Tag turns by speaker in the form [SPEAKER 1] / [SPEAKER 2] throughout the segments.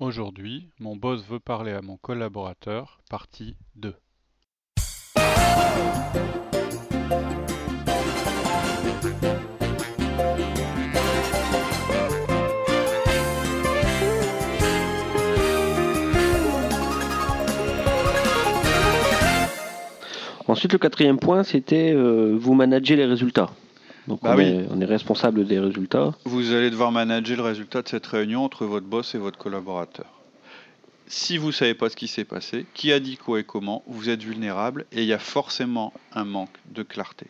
[SPEAKER 1] Aujourd'hui, mon boss veut parler à mon collaborateur, partie 2.
[SPEAKER 2] Ensuite, le quatrième point, c'était euh, vous manager les résultats. Donc
[SPEAKER 1] Bah
[SPEAKER 2] on,
[SPEAKER 1] oui.
[SPEAKER 2] est, on est responsable des résultats.
[SPEAKER 1] Vous allez devoir manager le résultat de cette réunion entre votre boss et votre collaborateur. Si vous ne savez pas ce qui s'est passé, qui a dit quoi et comment, vous êtes vulnérable et il y a forcément un manque de clarté.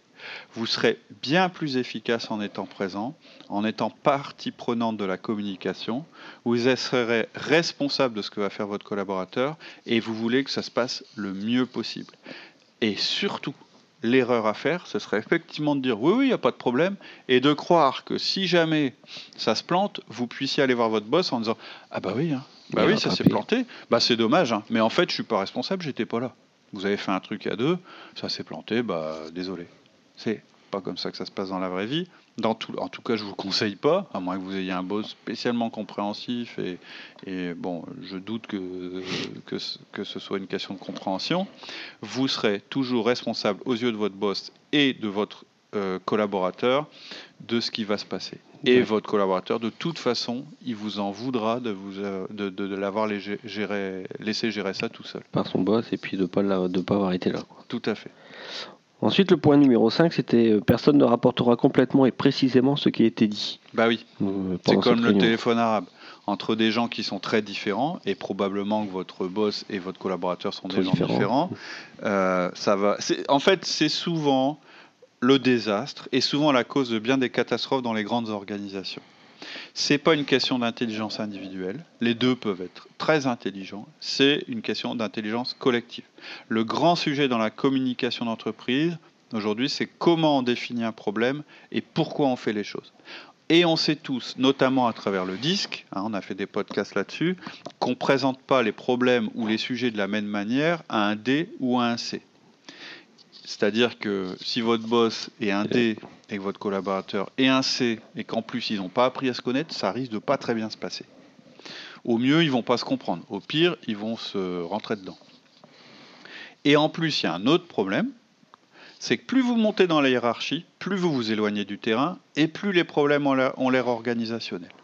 [SPEAKER 1] Vous serez bien plus efficace en étant présent, en étant partie prenante de la communication. Vous serez responsable de ce que va faire votre collaborateur et vous voulez que ça se passe le mieux possible. Et surtout, l'erreur à faire, ce serait effectivement de dire oui, oui, il n'y a pas de problème, et de croire que si jamais ça se plante, vous puissiez aller voir votre boss en disant ah bah oui, hein, bah oui, ça s'est planté, bah c'est dommage, hein, mais en fait je suis pas responsable, j'étais pas là. Vous avez fait un truc à deux, ça s'est planté, bah désolé. C'est pas comme ça que ça se passe dans la vraie vie. Dans tout, en tout cas, je vous conseille pas, à moins que vous ayez un boss spécialement compréhensif et, et bon, je doute que, que, ce- que ce soit une question de compréhension. Vous serez toujours responsable aux yeux de votre boss et de votre euh, collaborateur de ce qui va se passer. Et
[SPEAKER 2] Ouais.
[SPEAKER 1] votre collaborateur, de toute façon, il vous en voudra de, vous, euh, de, de- de l'avoir laissé gérer ça tout seul.
[SPEAKER 2] par son boss et puis de ne pas, la- de pas avoir été là. quoi.
[SPEAKER 1] Tout à fait.
[SPEAKER 2] Ensuite, le point numéro 5, c'était euh, personne ne rapportera complètement et précisément ce qui a été dit.
[SPEAKER 1] Bah oui.
[SPEAKER 2] euh,
[SPEAKER 1] C'est comme le téléphone arabe. Entre des gens qui sont très différents, et probablement que votre boss et votre collaborateur sont
[SPEAKER 2] Sont
[SPEAKER 1] des gens
[SPEAKER 2] différents.
[SPEAKER 1] différents, euh, ça va. En fait, c'est souvent le désastre et souvent la cause de bien des catastrophes dans les grandes organisations. C'est pas une question d'intelligence individuelle. Les deux peuvent être très intelligents. C'est une question d'intelligence collective. Le grand sujet dans la communication d'entreprise aujourd'hui, c'est comment on définit un problème et pourquoi on fait les choses. Et on sait tous, notamment à travers le disque, hein, on a fait des podcasts là-dessus, qu'on ne présente pas les problèmes ou les sujets de la même manière à un D ou à un C. C'est-à-dire que si votre boss est un D et que votre collaborateur est un C et qu'en plus ils n'ont pas appris à se connaître, ça risque de pas très bien se passer. Au mieux, ils vont pas se comprendre. Au pire, ils vont se rentrer dedans. Et en plus, il y a un autre problème, c'est que plus vous montez dans la hiérarchie, plus vous vous éloignez du terrain et plus les problèmes ont l'air- ont l'air organisationnels.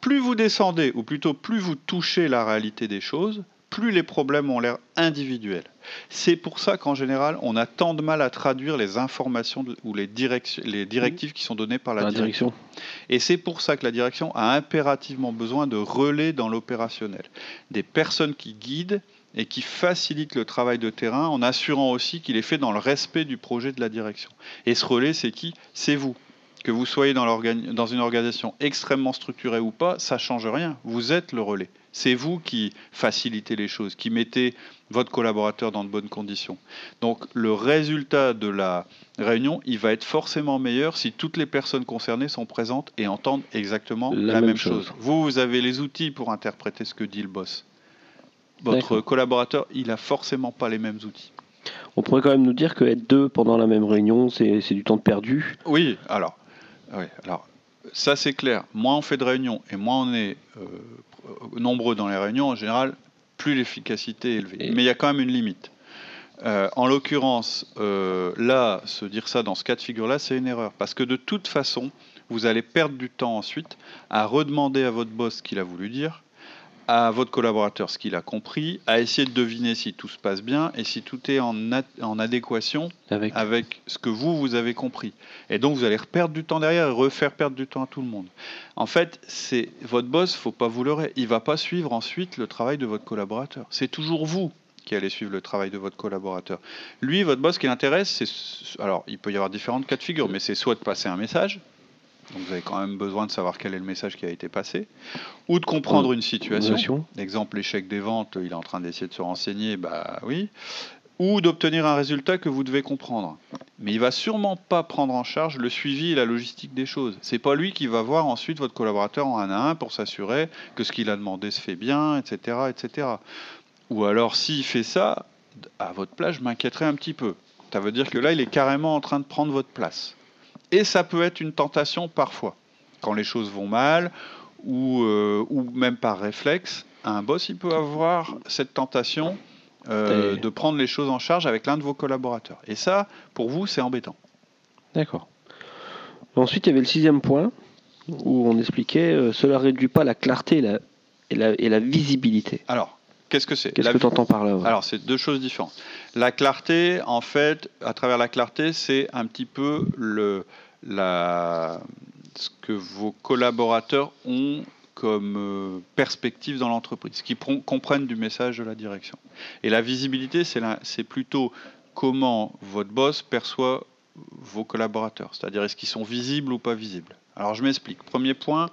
[SPEAKER 1] Plus vous descendez, ou plutôt plus vous touchez la réalité des choses, plus les problèmes ont l'air individuels. C'est pour ça qu'en général, on a tant de mal à traduire les informations de- ou les, directives qui sont données par la,
[SPEAKER 2] La
[SPEAKER 1] direction.
[SPEAKER 2] direction.
[SPEAKER 1] Et c'est pour ça que la direction a impérativement besoin de relais dans l'opérationnel. Des personnes qui guident et qui facilitent le travail de terrain en assurant aussi qu'il est fait dans le respect du projet de la direction. Et ce relais, c'est qui? C'est vous. Que vous soyez dans, une organisation extrêmement structurée ou pas, ça change rien. Vous êtes le relais. C'est vous qui facilitez les choses, qui mettez votre collaborateur dans de bonnes conditions. Donc le résultat de la réunion, il va être forcément meilleur si toutes les personnes concernées sont présentes et entendent exactement la,
[SPEAKER 2] La
[SPEAKER 1] même,
[SPEAKER 2] même
[SPEAKER 1] chose.
[SPEAKER 2] chose.
[SPEAKER 1] Vous, vous avez les outils pour interpréter ce que dit le boss. Votre collaborateur, il a forcément pas les mêmes outils.
[SPEAKER 2] On pourrait quand même nous dire que être deux pendant la même réunion, c'est du temps perdu.
[SPEAKER 1] Oui, alors, oui, alors ça c'est clair. Moins on fait de réunions et moins on est euh, nombreux dans les réunions, en général, plus l'efficacité est élevée.
[SPEAKER 2] Et-
[SPEAKER 1] Mais il y a quand même une limite. Euh, en l'occurrence, euh, là, se dire ça dans ce cas de figure-là, c'est une erreur. Parce que de toute façon, vous allez perdre du temps ensuite à redemander à votre boss ce qu'il a voulu dire, à votre collaborateur ce qu'il a compris, à essayer de deviner si tout se passe bien et si tout est en, ad- en adéquation
[SPEAKER 2] Avec...
[SPEAKER 1] avec ce que vous, vous avez compris. Et donc, vous allez perdre du temps derrière et refaire perdre du temps à tout le monde. En fait, c'est votre boss, faut pas vous leurrer. Il va pas suivre ensuite le travail de votre collaborateur. C'est toujours vous qui allez suivre le travail de votre collaborateur. Lui, votre boss, ce qui l'intéresse, c'est... Alors, il peut y avoir différentes cas de figure, mais c'est soit de passer un message, donc vous avez quand même besoin de savoir quel est le message qui a été passé, ou de comprendre une situation. Exemple, l'échec des ventes, il est en train d'essayer de se renseigner, bah oui. ou d'obtenir un résultat que vous devez comprendre. Mais il va sûrement pas prendre en charge le suivi et la logistique des choses. C'est pas lui qui va voir ensuite votre collaborateur en un à un pour s'assurer que ce qu'il a demandé se fait bien, etc., etc. Ou alors s'il fait ça, à votre place, je m'inquiéterais un petit peu. Ça veut dire que là, il est carrément en train de prendre votre place. Et ça peut être une tentation parfois, quand les choses vont mal, ou, euh, ou même par réflexe. Un boss, il peut avoir cette tentation euh, de prendre les choses en charge avec l'un de vos collaborateurs. Et ça, pour vous, c'est embêtant.
[SPEAKER 2] D'accord. Ensuite, il y avait le sixième point où on expliquait euh, cela réduit pas la clarté et la, et la, et la visibilité.
[SPEAKER 1] Alors, qu'est-ce que c'est
[SPEAKER 2] Qu'est-ce que tu entends par là ouais
[SPEAKER 1] Alors, c'est deux choses différentes. La clarté, en fait, à travers la clarté, c'est un petit peu le, la, ce que vos collaborateurs ont comme euh, perspective dans l'entreprise, ce qu'ils pron- comprennent du message de la direction. Et la visibilité, c'est plutôt comment votre boss perçoit vos collaborateurs, c'est-à-dire est-ce qu'ils sont visibles ou pas visibles. Alors, je m'explique. Premier point,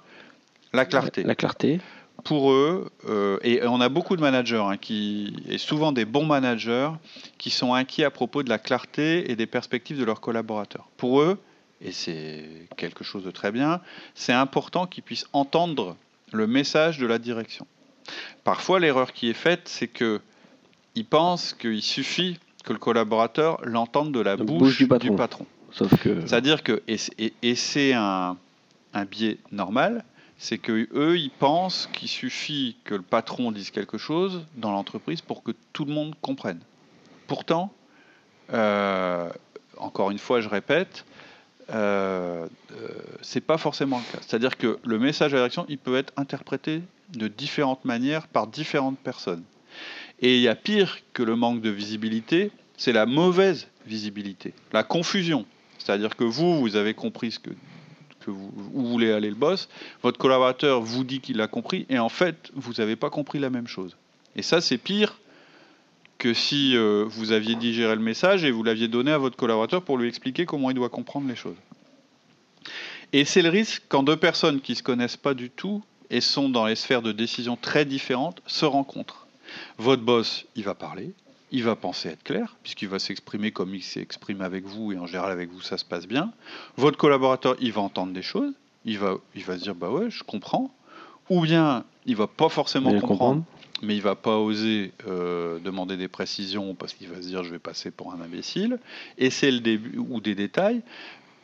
[SPEAKER 1] la clarté
[SPEAKER 2] La clarté.
[SPEAKER 1] Pour eux, euh, et on a beaucoup de managers, hein, qui, et souvent des bons managers, qui sont inquiets à propos de la clarté et des perspectives de leurs collaborateurs. Pour eux, et c'est quelque chose de très bien, c'est important qu'ils puissent entendre le message de la direction. Parfois, l'erreur qui est faite, c'est que ils pensent qu'il suffit que le collaborateur l'entende de la bouche,
[SPEAKER 2] bouche du
[SPEAKER 1] du
[SPEAKER 2] patron. Sauf que.
[SPEAKER 1] C'est-à-dire que, et, c'est- et- et c'est un, un biais normal, c'est que eux, ils pensent qu'il suffit que le patron dise quelque chose dans l'entreprise pour que tout le monde comprenne. Pourtant, euh, encore une fois, je répète, euh, euh, c'est pas forcément le cas. C'est-à-dire que le message à la il peut être interprété de différentes manières par différentes personnes. Et il y a pire que le manque de visibilité, c'est la mauvaise visibilité, la confusion. C'est-à-dire que vous, vous avez compris ce que, que vous, où voulez aller le boss, votre collaborateur vous dit qu'il a compris, et en fait, vous n'avez pas compris la même chose. Et ça, c'est pire que si euh, vous aviez digéré le message et vous l'aviez donné à votre collaborateur pour lui expliquer comment il doit comprendre les choses. Et c'est le risque quand deux personnes qui ne se connaissent pas du tout et sont dans les sphères de décision très différentes se rencontrent. Votre boss, il va parler, il va penser être clair, puisqu'il va s'exprimer comme il s'exprime avec vous, et en général avec vous ça se passe bien. Votre collaborateur, il va entendre des choses, il va, il va se dire bah ouais, je comprends. Ou bien il va pas forcément comprendre,
[SPEAKER 2] comprendre.
[SPEAKER 1] mais il va pas oser euh, demander des précisions parce qu'il va se dire je vais passer pour un imbécile. Et c'est le début ou des détails.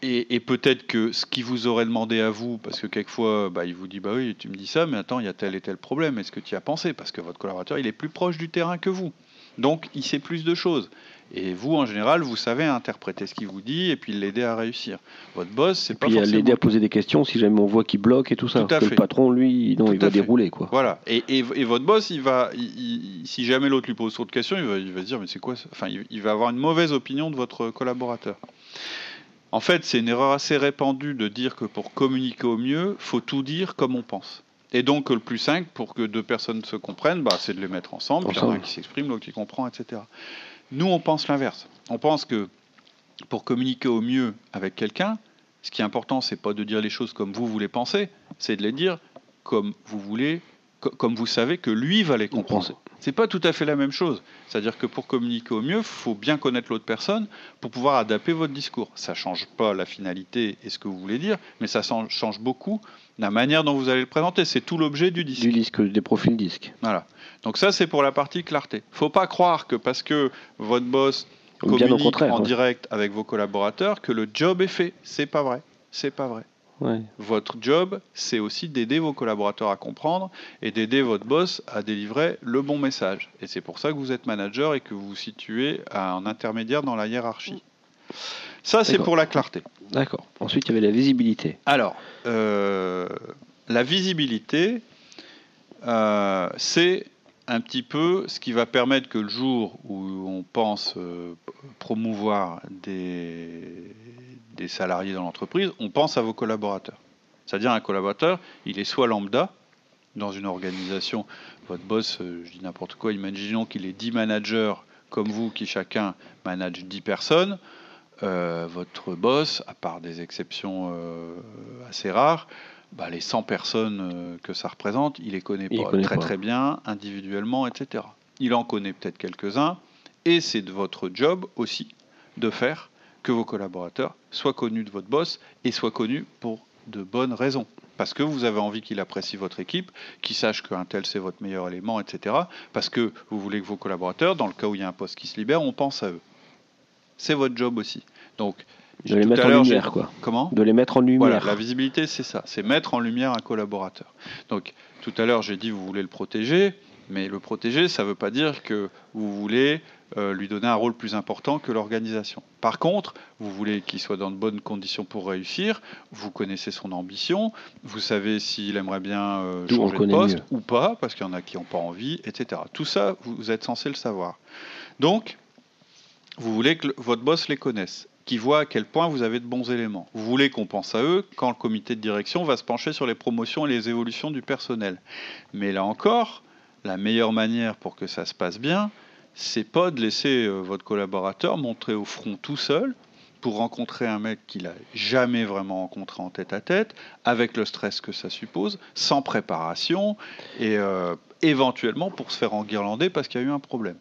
[SPEAKER 1] Et, et peut-être que ce qu'il vous aurait demandé à vous, parce que quelquefois, bah, il vous dit bah oui, tu me dis ça, mais attends, il y a tel et tel problème. Est-ce que tu y as pensé? Parce que votre collaborateur, il est plus proche du terrain que vous. Donc, il sait plus de choses. Et vous, en général, vous savez interpréter ce qu'il vous dit et puis l'aider à réussir. Votre boss, c'est pas
[SPEAKER 2] Puis à
[SPEAKER 1] forcément.
[SPEAKER 2] l'aider à poser des questions si jamais on voit qu'il bloque et tout ça.
[SPEAKER 1] Tout à
[SPEAKER 2] que
[SPEAKER 1] fait.
[SPEAKER 2] le patron, lui, non,
[SPEAKER 1] Tout
[SPEAKER 2] il va
[SPEAKER 1] fait.
[SPEAKER 2] dérouler quoi.
[SPEAKER 1] Voilà. Et, et- et votre boss, il va, il- il- si jamais l'autre lui pose trop de questions, il va, il va se dire mais c'est quoi ça Enfin, il, il va avoir une mauvaise opinion de votre collaborateur. En fait, c'est une erreur assez répandue de dire que pour communiquer au mieux, faut tout dire comme on pense. Et donc, le plus simple pour que deux personnes se comprennent, bah, c'est de les mettre ensemble. Puis il y en a un qui s'exprime, l'autre qui comprend, etc. Nous, on pense l'inverse. On pense que pour communiquer au mieux avec quelqu'un, ce qui est important, c'est pas de dire les choses comme vous voulez penser, c'est de les dire comme vous voulez, comme vous savez que lui va les comprendre.
[SPEAKER 2] Comprendre.
[SPEAKER 1] C'est pas tout à fait la même chose. C'est-à-dire que pour communiquer au mieux, il faut bien connaître l'autre personne pour pouvoir adapter votre discours. Ça change pas la finalité et ce que vous voulez dire, mais ça chan- change beaucoup la manière dont vous allez le présenter. C'est tout l'objet du disque.
[SPEAKER 2] Du disque, des profils disques.
[SPEAKER 1] Voilà. Donc ça, c'est pour la partie clarté. Faut pas croire que parce que votre boss communique en direct avec vos collaborateurs que le job est fait. C'est pas vrai. C'est pas vrai.
[SPEAKER 2] Ouais.
[SPEAKER 1] Votre job, c'est aussi d'aider vos collaborateurs à comprendre et d'aider votre boss à délivrer le bon message. Et c'est pour ça que vous êtes manager et que vous vous situez à un intermédiaire dans la hiérarchie. Ça, c'est pour la clarté.
[SPEAKER 2] D'accord. Ensuite, il y avait la visibilité.
[SPEAKER 1] Alors, euh, la visibilité, euh, c'est un petit peu ce qui va permettre que le jour où on pense euh, promouvoir des, salariés dans l'entreprise, on pense à vos collaborateurs. C'est-à-dire un collaborateur, il est soit lambda dans une organisation, votre boss, euh, je dis n'importe quoi, imaginons qu'il est 10 managers comme vous qui chacun manage 10 personnes. Euh, votre boss, à part des exceptions assez rares, bah, les 100 personnes euh, que ça représente, il les connaît
[SPEAKER 2] Il les
[SPEAKER 1] pas
[SPEAKER 2] connaît
[SPEAKER 1] très
[SPEAKER 2] pas.
[SPEAKER 1] très bien, individuellement, etc. Il en connaît peut-être quelques-uns, Et c'est de votre job aussi de faire que vos collaborateurs soient connus de votre boss et soient connus pour de bonnes raisons. Parce que vous avez envie qu'il apprécie votre équipe, qu'il sache qu'un tel c'est votre meilleur élément, etc. Parce que vous voulez que vos collaborateurs, dans le cas où il y a un poste qui se libère, on pense à eux. C'est votre job aussi. Donc,
[SPEAKER 2] De les mettre en lumière, quoi.
[SPEAKER 1] Comment
[SPEAKER 2] De les mettre en lumière.
[SPEAKER 1] voilà, la visibilité, c'est ça, c'est mettre en lumière un collaborateur. Donc, tout à l'heure, j'ai dit vous voulez le protéger, mais le protéger, ça ne veut pas dire que vous voulez euh, lui donner un rôle plus important que l'organisation. Par contre, vous voulez qu'il soit dans de bonnes conditions pour réussir, vous connaissez son ambition, vous savez s'il aimerait bien euh, changer de poste
[SPEAKER 2] mieux.
[SPEAKER 1] ou pas, parce qu'il y en a qui n'ont pas envie, etc. Tout ça, vous, êtes censé le savoir. Donc, vous voulez que votre boss les connaisse, qu'il voit à quel point vous avez de bons éléments. Vous voulez qu'on pense à eux quand le comité de direction va se pencher sur les promotions et les évolutions du personnel. Mais là encore, la meilleure manière pour que ça se passe bien, c'est pas de laisser euh, votre collaborateur montrer au front tout seul pour rencontrer un mec qu'il a jamais vraiment rencontré en tête à tête, avec le stress que ça suppose, sans préparation et euh, éventuellement pour se faire enguirlander parce qu'il y a eu un problème.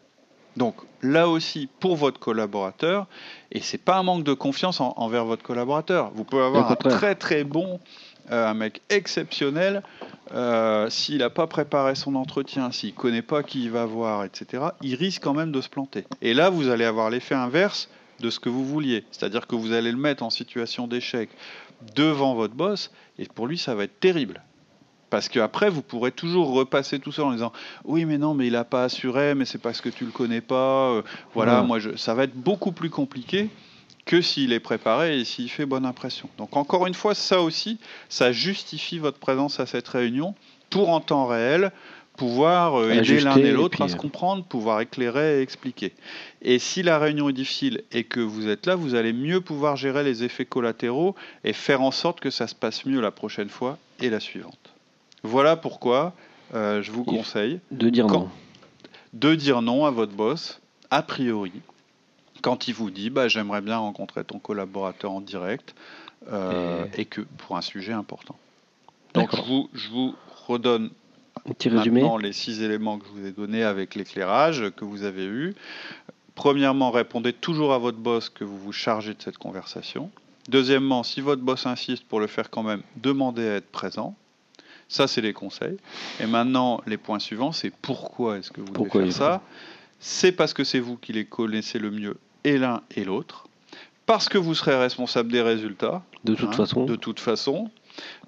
[SPEAKER 1] Donc là aussi, pour votre collaborateur, et c'est pas un manque de confiance en- envers votre collaborateur. Vous pouvez avoir un très très bon, euh, un mec exceptionnel, euh, s'il n'a pas préparé son entretien, s'il connaît pas qui il va voir, etc. Il risque quand même de se planter. Et là, vous allez avoir l'effet inverse de ce que vous vouliez, c'est-à-dire que vous allez le mettre en situation d'échec devant votre boss, et pour lui, ça va être terrible. Parce qu'après, vous pourrez toujours repasser tout seul en disant Oui, mais non, mais il n'a pas assuré, mais c'est parce que tu le connais pas. euh, voilà, moi, je... ça va être beaucoup plus compliqué que s'il est préparé et s'il fait bonne impression. Donc, encore une fois, ça aussi, ça justifie votre présence à cette réunion pour en temps réel pouvoir euh, aider l'un et l'autre à se
[SPEAKER 2] euh,
[SPEAKER 1] comprendre, pouvoir éclairer et expliquer. Et si la réunion est difficile et que vous êtes là, vous allez mieux pouvoir gérer les effets collatéraux et faire en sorte que ça se passe mieux la prochaine fois et la suivante. Voilà pourquoi euh, je vous
[SPEAKER 2] Il-
[SPEAKER 1] conseille
[SPEAKER 2] De dire
[SPEAKER 1] Quand-
[SPEAKER 2] non.
[SPEAKER 1] de dire non à votre boss, a priori, quand il vous dit bah, j'aimerais bien rencontrer ton collaborateur en direct euh, et... que pour un sujet important. Donc je vous, je vous redonne
[SPEAKER 2] Un petit résumé.
[SPEAKER 1] maintenant les six éléments que je vous ai donnés avec l'éclairage que vous avez eu. Premièrement, répondez toujours à votre boss que vous vous chargez de cette conversation. Deuxièmement, si votre boss insiste pour le faire quand même, demandez à être présent. Ça, c'est les conseils. Et maintenant, les points suivants, c'est pourquoi est-ce que vous
[SPEAKER 2] Pourquoi
[SPEAKER 1] devez faire ça C'est parce que c'est vous qui les connaissez le mieux, et l'un et l'autre. Parce que vous serez responsable des résultats.
[SPEAKER 2] De toute
[SPEAKER 1] Hein,
[SPEAKER 2] façon.
[SPEAKER 1] De toute façon.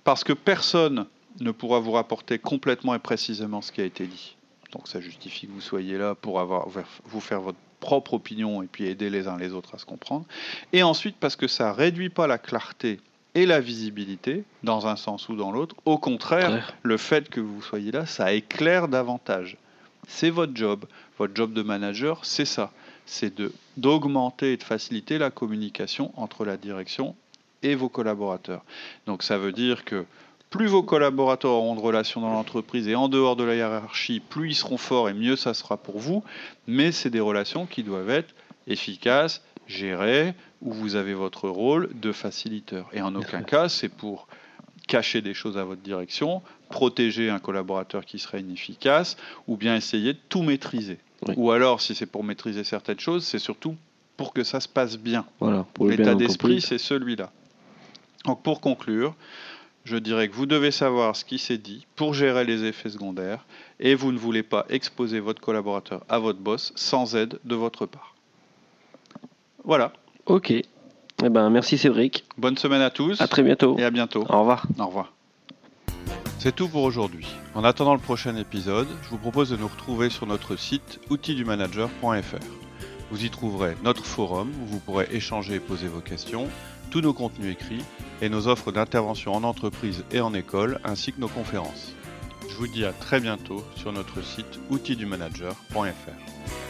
[SPEAKER 1] Parce que personne ne pourra vous rapporter complètement et précisément ce qui a été dit. Donc ça justifie que vous soyez là pour avoir, vous faire votre propre opinion et puis aider les uns les autres à se comprendre. Et ensuite parce que ça réduit pas la clarté et la visibilité dans un sens ou dans l'autre. Au contraire, le fait que vous soyez là, ça éclaire davantage. C'est votre job. Votre job de manager, c'est ça. C'est de d'augmenter et de faciliter la communication entre la direction et vos collaborateurs. Donc ça veut dire que plus vos collaborateurs auront de relations dans l'entreprise et en dehors de la hiérarchie, plus ils seront forts et mieux ça sera pour vous. Mais c'est des relations qui doivent être efficaces, gérées, où vous avez votre rôle de facilitateur. Et en aucun cas, c'est pour cacher des choses à votre direction, protéger un collaborateur qui serait inefficace, ou bien essayer de tout maîtriser.
[SPEAKER 2] Oui.
[SPEAKER 1] Ou alors, si c'est pour maîtriser certaines choses, c'est surtout pour que ça se passe bien.
[SPEAKER 2] Voilà.
[SPEAKER 1] L'état
[SPEAKER 2] de
[SPEAKER 1] d'esprit, c'est celui-là. Donc pour conclure, je dirais que vous devez savoir ce qui s'est dit pour gérer les effets secondaires et vous ne voulez pas exposer votre collaborateur à votre boss sans aide de votre part. Voilà.
[SPEAKER 2] Ok. Eh ben, merci Cédric.
[SPEAKER 1] Bonne semaine à tous
[SPEAKER 2] À très bientôt.
[SPEAKER 1] et à bientôt.
[SPEAKER 2] Au revoir.
[SPEAKER 1] Au revoir. C'est tout pour aujourd'hui. En attendant le prochain épisode, je vous propose de nous retrouver sur notre site outildumanager.fr. Vous y trouverez notre forum où vous pourrez échanger et poser vos questions, tous nos contenus écrits et nos offres d'intervention en entreprise et en école ainsi que nos conférences. Je vous dis à très bientôt sur notre site outildumanager.fr.